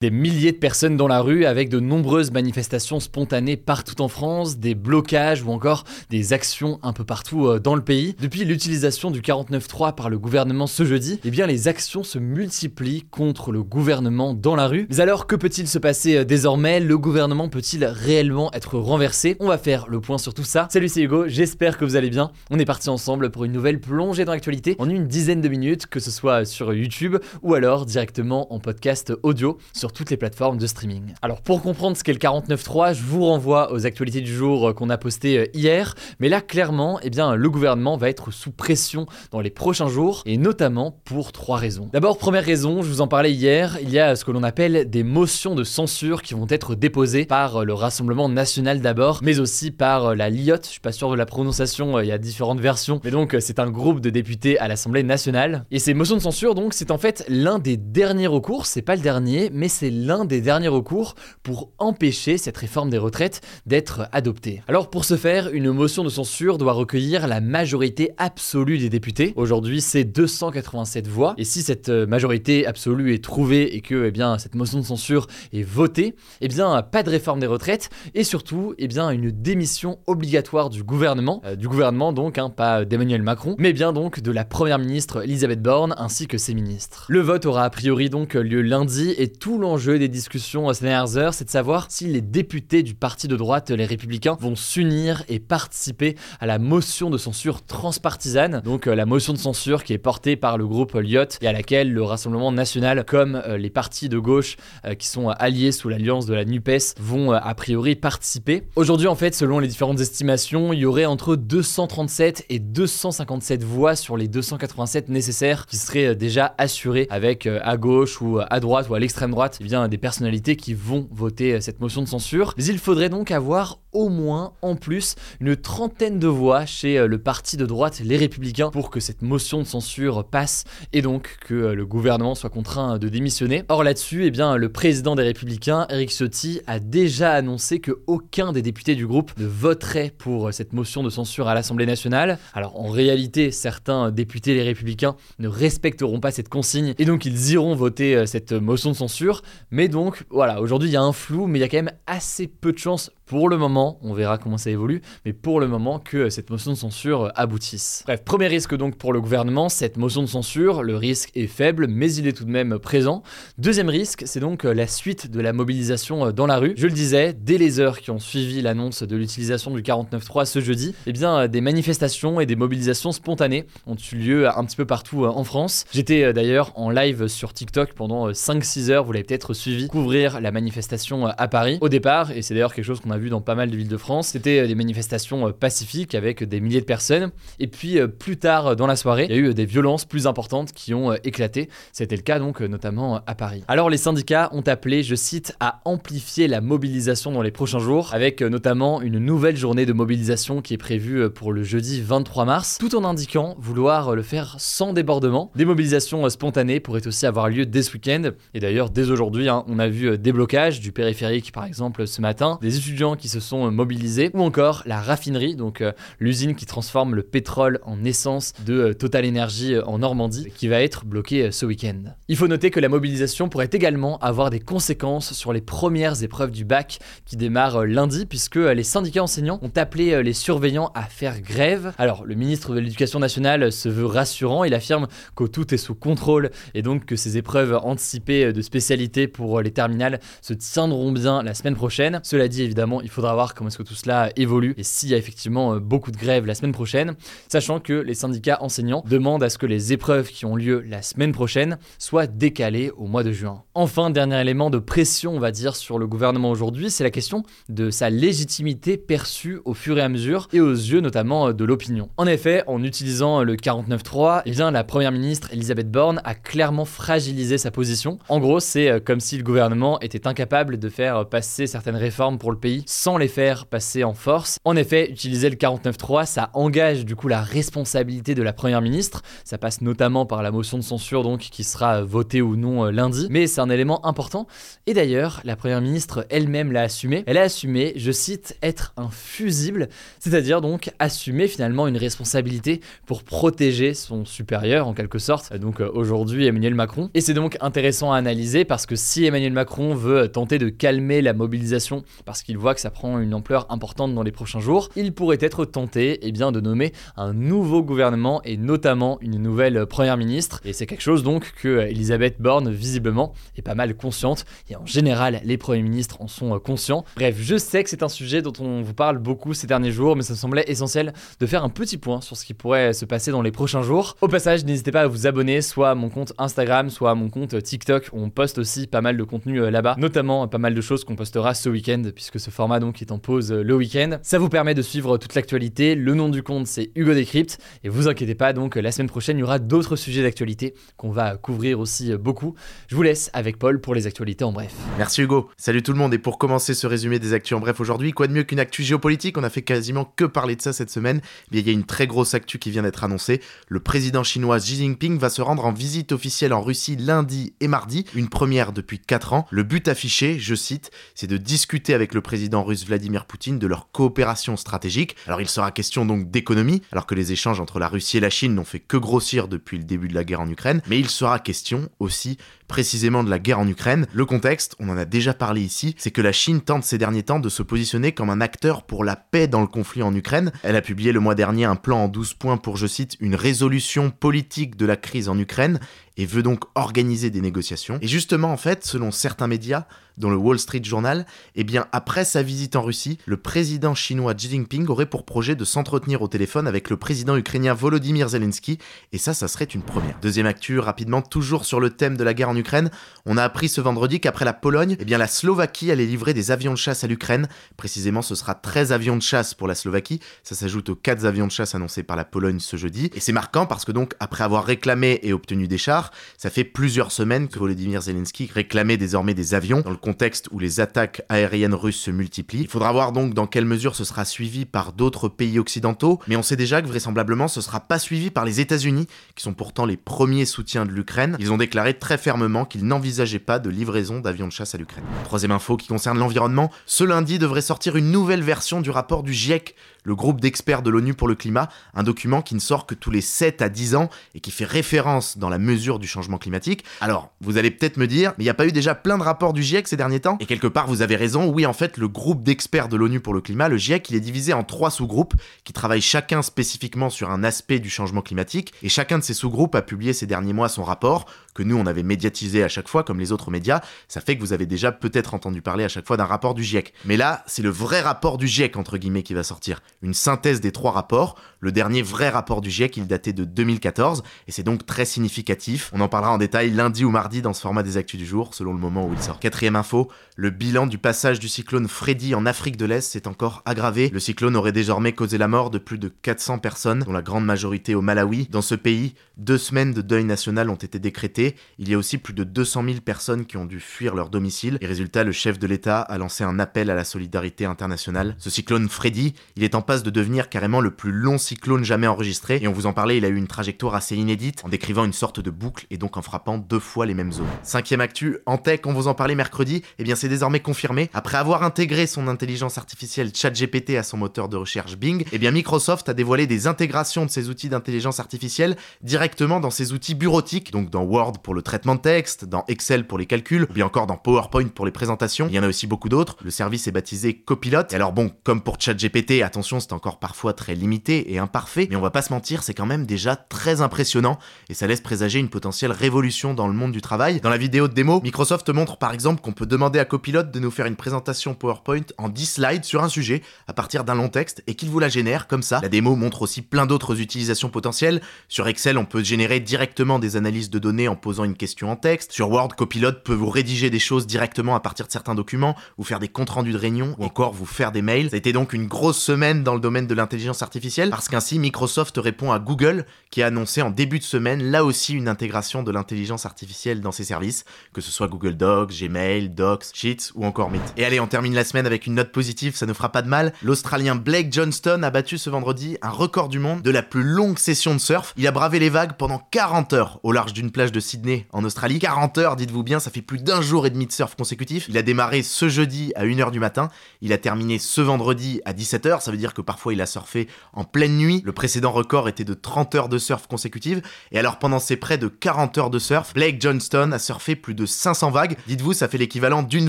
Des milliers de personnes dans la rue avec de nombreuses manifestations spontanées partout en France, des blocages ou encore des actions un peu partout euh, dans le pays. Depuis l'utilisation du 49.3 par le gouvernement ce jeudi, eh bien les actions se multiplient contre le gouvernement dans la rue. Mais alors que peut-il se passer euh, désormais? Le gouvernement peut-il réellement être renversé? On va faire le point sur tout ça. Salut c'est Hugo, j'espère que vous allez bien. On est parti ensemble pour une nouvelle plongée dans l'actualité en une dizaine de minutes, que ce soit sur YouTube ou alors directement en podcast audio sur toutes les plateformes de streaming. Alors pour comprendre ce qu'est le 49.3, je vous renvoie aux actualités du jour euh, qu'on a postées euh, hier, mais là clairement, eh bien, le gouvernement va être sous pression dans les prochains jours, et notamment pour trois raisons. D'abord, première raison, je vous en parlais hier, il y a ce que l'on appelle des motions de censure qui vont être déposées par euh, le Rassemblement national d'abord, mais aussi par la LIOT, je suis pas sûr de la prononciation, il y a différentes versions, mais donc c'est un groupe de députés à l'Assemblée nationale. Et ces motions de censure, donc, c'est en fait l'un des derniers recours, c'est pas le dernier, mais c'est l'un des derniers recours pour empêcher cette réforme des retraites d'être adoptée. Alors pour ce faire, une motion de censure doit recueillir la majorité absolue des députés. Aujourd'hui, c'est 287 voix. Et si cette majorité absolue est trouvée et que eh bien, cette motion de censure est votée, eh bien, pas de réforme des retraites et surtout, eh bien, une démission obligatoire du gouvernement. Euh, du gouvernement donc, hein, pas d'Emmanuel Macron, mais bien donc de la première ministre Elisabeth Borne ainsi que ses ministres. Le vote aura a priori donc lieu lundi et tout l'enjeu des discussions ces dernières heures, c'est de savoir si les députés du parti de droite, les Républicains, vont s'unir et participer à la motion de censure transpartisane, donc euh, la motion de censure qui est portée par le groupe Lyot et à laquelle le Rassemblement national, comme euh, les partis de gauche euh, qui sont alliés sous l'alliance de la NUPES, vont a priori participer. Aujourd'hui, en fait, selon les différentes estimations, il y aurait entre 237 et 257 voix sur les 287 nécessaires qui seraient déjà assurées avec à gauche ou à droite ou à l'extrême droite, eh bien des personnalités qui vont voter cette motion de censure. Mais il faudrait donc avoir au moins en plus une trentaine de voix chez euh, le parti de droite Les Républicains pour que cette motion de censure passe et donc que euh, le gouvernement soit contraint de démissionner. Or là-dessus, eh bien, le président des Républicains, Eric Ciotti, a déjà annoncé que aucun des députés du groupe ne voterait pour euh, cette motion de censure à l'Assemblée nationale. Alors en réalité, certains députés Les Républicains ne respecteront pas cette consigne et donc ils iront voter cette motion de censure. Mais donc voilà, aujourd'hui il y a un flou, mais il y a quand même assez peu de chances pour le moment, on verra comment ça évolue, mais pour le moment que cette motion de censure aboutisse. Bref, premier risque donc pour le gouvernement, cette motion de censure, le risque est faible, mais il est tout de même présent. Deuxième risque, c'est donc la suite de la mobilisation dans la rue. Je le disais, dès les heures qui ont suivi l'annonce de l'utilisation du 49.3 ce jeudi, eh bien des manifestations et des mobilisations spontanées ont eu lieu un petit peu partout en France. J'étais d'ailleurs en live sur TikTok pendant 5-6 heures, vous l'avez peut-être suivi, couvrir la manifestation à Paris. Au départ, et c'est d'ailleurs quelque chose qu'on a vu dans pas mal de villes de France. C'était euh, des manifestations euh, pacifiques avec des milliers de personnes. Et puis euh, plus tard dans la soirée, il y a eu des violences plus importantes qui ont éclaté. C'était le cas donc notamment à Paris. Alors les syndicats ont appelé, je cite, à amplifier la mobilisation dans les prochains jours, avec notamment une nouvelle journée de mobilisation qui est prévue pour le jeudi 23 mars, tout en indiquant vouloir le faire sans débordement. Des mobilisations spontanées pourraient aussi avoir lieu dès ce week-end. Et d'ailleurs, dès aujourd'hui, hein, on a vu des blocages du périphérique par exemple ce matin, des étudiants qui se sont mobilisés, ou encore la raffinerie, donc euh, l'usine qui transforme le pétrole en essence de euh, Total Energy euh, en Normandie, qui va être bloquée ce week-end. Il faut noter que la mobilisation pourrait également avoir des conséquences sur les premières épreuves du bac qui démarrent lundi, puisque les syndicats enseignants ont appelé les surveillants à faire grève. Alors, le ministre de l'Éducation nationale se veut rassurant, il affirme que tout est sous contrôle et donc que ces épreuves anticipées de spécialité pour les terminales se tiendront bien la semaine prochaine. Cela dit, évidemment, Il faudra voir comment est-ce que tout cela évolue et s'il y a effectivement euh, beaucoup de grèves la semaine prochaine, sachant que les syndicats enseignants demandent à ce que les épreuves qui ont lieu la semaine prochaine soient décalées au mois de juin. Enfin, dernier élément de pression, on va dire, sur le gouvernement aujourd'hui, c'est la question de sa légitimité perçue au fur et à mesure et aux yeux notamment de l'opinion. En effet, en utilisant le 49.3, eh bien, la première ministre Elisabeth Borne a clairement fragilisé sa position. En gros, c'est euh, comme si le gouvernement était incapable de faire passer certaines réformes pour le pays sans les faire passer en force. En effet, utiliser le 49.3, ça engage du coup la responsabilité de la première ministre. Ça passe notamment par la motion de censure donc qui sera votée ou non euh, lundi, mais c'est un élément important. Et d'ailleurs, la première ministre elle-même l'a assumé. Elle a assumé, je cite, être un fusible, c'est-à-dire donc assumer finalement une responsabilité pour protéger son supérieur en quelque sorte. Donc euh, aujourd'hui Emmanuel Macron. Et c'est donc intéressant à analyser parce que si Emmanuel Macron veut tenter de calmer la mobilisation parce qu'il voit que ça prend une ampleur importante dans les prochains jours, il pourrait être tenté eh bien, de nommer un nouveau gouvernement et notamment une nouvelle première ministre. Et c'est quelque chose donc que Elisabeth Borne visiblement est pas mal consciente et en général les premiers ministres en sont conscients. Bref, je sais que c'est un sujet dont on vous parle beaucoup ces derniers jours, mais ça me semblait essentiel de faire un petit point sur ce qui pourrait se passer dans les prochains jours. Au passage, n'hésitez pas à vous abonner soit à mon compte Instagram, soit à mon compte TikTok on poste aussi pas mal de contenu euh, là-bas, notamment pas mal de choses qu'on postera ce week-end puisque ce format donc est en pause euh, le week-end. Ça vous permet de suivre toute l'actualité. Le nom du compte c'est Hugo Décrypte et vous inquiétez pas donc la semaine prochaine il y aura d'autres sujets d'actualité qu'on va couvrir aussi euh, beaucoup. Je vous laisse avec Paul pour les actualités en bref. Merci Hugo. Salut tout le monde et pour commencer ce résumé des actus en bref aujourd'hui, quoi de mieux qu'une actu géopolitique? On a fait quasiment que parler de ça cette semaine. Mais il y a une très grosse actu qui vient d'être annoncée. Le président chinois Xi Jinping va se rendre en visite officielle en Russie lundi et mardi, une première depuis 4 ans. Le but affiché, je cite, c'est de discuter avec le président russe Vladimir Poutine de leur coopération stratégique. Alors il sera question donc d'économie, alors que les échanges entre la Russie et la Chine n'ont fait que grossir depuis le début de la guerre en Ukraine, mais il sera question aussi précisément de la guerre en Ukraine. Le contexte, on en a déjà parlé ici, c'est que la Chine tente ces derniers temps de se positionner comme un acteur pour la paix dans le conflit en Ukraine. Elle a publié le mois dernier un plan en 12 points pour, je cite, une résolution politique de la crise en Ukraine et veut donc organiser des négociations. Et justement, en fait, selon certains médias, dont le Wall Street Journal, eh bien, après sa visite en Russie, le président chinois Xi Jinping aurait pour projet de s'entretenir au téléphone avec le président ukrainien Volodymyr Zelensky, et ça, ça serait une première. Deuxième actu, rapidement, toujours sur le thème de la guerre en Ukraine, on a appris ce vendredi qu'après la Pologne, eh bien, la Slovaquie allait livrer des avions de chasse à l'Ukraine. Précisément, ce sera 13 avions de chasse pour la Slovaquie, ça s'ajoute aux 4 avions de chasse annoncés par la Pologne ce jeudi, et c'est marquant parce que donc, après avoir réclamé et obtenu des chars, ça fait plusieurs semaines que Volodymyr Zelensky réclamait désormais des avions dans le contexte où les attaques aériennes russes se multiplient. Il faudra voir donc dans quelle mesure ce sera suivi par d'autres pays occidentaux, mais on sait déjà que vraisemblablement ce sera pas suivi par les États-Unis, qui sont pourtant les premiers soutiens de l'Ukraine. Ils ont déclaré très fermement qu'ils n'envisageaient pas de livraison d'avions de chasse à l'Ukraine. Troisième info qui concerne l'environnement, ce lundi devrait sortir une nouvelle version du rapport du GIEC le groupe d'experts de l'ONU pour le climat, un document qui ne sort que tous les 7 à 10 ans et qui fait référence dans la mesure du changement climatique. Alors, vous allez peut-être me dire, mais il n'y a pas eu déjà plein de rapports du GIEC ces derniers temps? Et quelque part, vous avez raison, oui, en fait, le groupe d'experts de l'ONU pour le climat, le GIEC, il est divisé en trois sous-groupes qui travaillent chacun spécifiquement sur un aspect du changement climatique, et chacun de ces sous-groupes a publié ces derniers mois son rapport, que nous, on avait médiatisé à chaque fois, comme les autres médias, ça fait que vous avez déjà peut-être entendu parler à chaque fois d'un rapport du GIEC. Mais là, c'est le vrai rapport du GIEC, entre guillemets, qui va sortir. Une synthèse des trois rapports. Le dernier vrai rapport du GIEC, il datait de 2014, et c'est donc très significatif. On en parlera en détail lundi ou mardi dans ce format des actus du jour, selon le moment où il sort. Quatrième info, le bilan du passage du cyclone Freddy en Afrique de l'Est s'est encore aggravé. Le cyclone aurait désormais causé la mort de plus de 400 personnes, dont la grande majorité au Malawi. Dans ce pays, deux semaines de deuil national ont été décrétées. Il y a aussi plus de 200 000 personnes qui ont dû fuir leur domicile. Et résultat, le chef de l'État a lancé un appel à la solidarité internationale. Ce cyclone Freddy, il est en passe de devenir carrément le plus long cyclone jamais enregistré. Et on vous en parlait, il a eu une trajectoire assez inédite, en décrivant une sorte de boucle et donc en frappant deux fois les mêmes zones. Cinquième actu, en tech, on vous en parlait mercredi, eh bien c'est désormais confirmé. Après avoir intégré son intelligence artificielle ChatGPT à son moteur de recherche Bing, eh bien Microsoft a dévoilé des intégrations de ses outils d'intelligence artificielle directement dans ses outils bureautiques, donc dans Word pour le traitement de texte, dans Excel pour les calculs, ou bien encore dans PowerPoint pour les présentations. Il y en a aussi beaucoup d'autres. Le service est baptisé Copilot. Et alors bon, comme pour ChatGPT, attention, c'est encore parfois très limité et et imparfait, mais on va pas se mentir, c'est quand même déjà très impressionnant et ça laisse présager une potentielle révolution dans le monde du travail. Dans la vidéo de démo, Microsoft montre par exemple qu'on peut demander à Copilot de nous faire une présentation PowerPoint en 10 slides sur un sujet à partir d'un long texte et qu'il vous la génère comme ça. La démo montre aussi plein d'autres utilisations potentielles. Sur Excel, on peut générer directement des analyses de données en posant une question en texte. Sur Word, Copilot peut vous rédiger des choses directement à partir de certains documents, vous faire des comptes rendus de réunion ou encore vous faire des mails. Ça a été donc une grosse semaine dans le domaine de l'intelligence artificielle parce qu'ainsi Microsoft répond à Google qui a annoncé en début de semaine là aussi une intégration de l'intelligence artificielle dans ses services, que ce soit Google Docs, Gmail, Docs, Sheets ou encore Meet. Et allez, on termine la semaine avec une note positive, ça ne fera pas de mal. L'Australien Blake Johnston a battu ce vendredi un record du monde de la plus longue session de surf. Il a bravé les vagues pendant 40 heures au large d'une plage de Sydney en Australie. 40 heures, dites-vous bien, ça fait plus d'un jour et demi de surf consécutif. Il a démarré ce jeudi à 1h du matin, il a terminé ce vendredi à 17h, ça veut dire que parfois il a surfé en pleine Le précédent record était de 30 heures de surf consécutives. Et alors pendant ces près de 40 heures de surf, Blake Johnston a surfé plus de 500 vagues. Dites-vous, ça fait l'équivalent d'une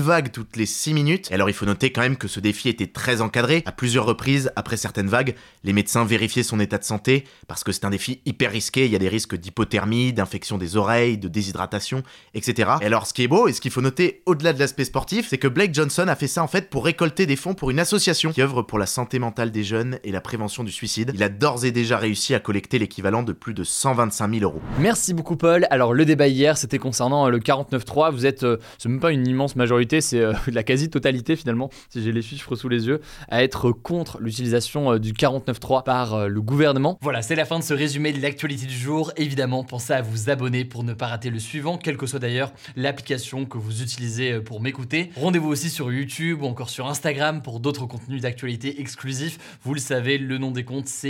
vague toutes les 6 minutes. Et alors il faut noter quand même que ce défi était très encadré. À plusieurs reprises, après certaines vagues, les médecins vérifiaient son état de santé parce que c'est un défi hyper risqué. Il y a des risques d'hypothermie, d'infection des oreilles, de déshydratation, etc. Et alors ce qui est beau et ce qu'il faut noter au-delà de l'aspect sportif, c'est que Blake Johnson a fait ça en fait pour récolter des fonds pour une association qui œuvre pour la santé mentale des jeunes et la prévention du suicide. Il a d'ores et déjà réussi à collecter l'équivalent de plus de 125 000 euros. Merci beaucoup Paul. Alors le débat hier, c'était concernant euh, le 49.3. Vous êtes, euh, c'est même pas une immense majorité, c'est euh, la quasi-totalité finalement, si j'ai les chiffres sous les yeux, à être contre l'utilisation du 49.3 par le gouvernement. Voilà, c'est la fin de ce résumé de l'actualité du jour. Évidemment, pensez à vous abonner pour ne pas rater le suivant, quelle que soit d'ailleurs l'application que vous utilisez pour m'écouter. Rendez-vous aussi sur YouTube ou encore sur Instagram pour d'autres contenus d'actualité exclusifs. Vous le savez, le nom des comptes, c'est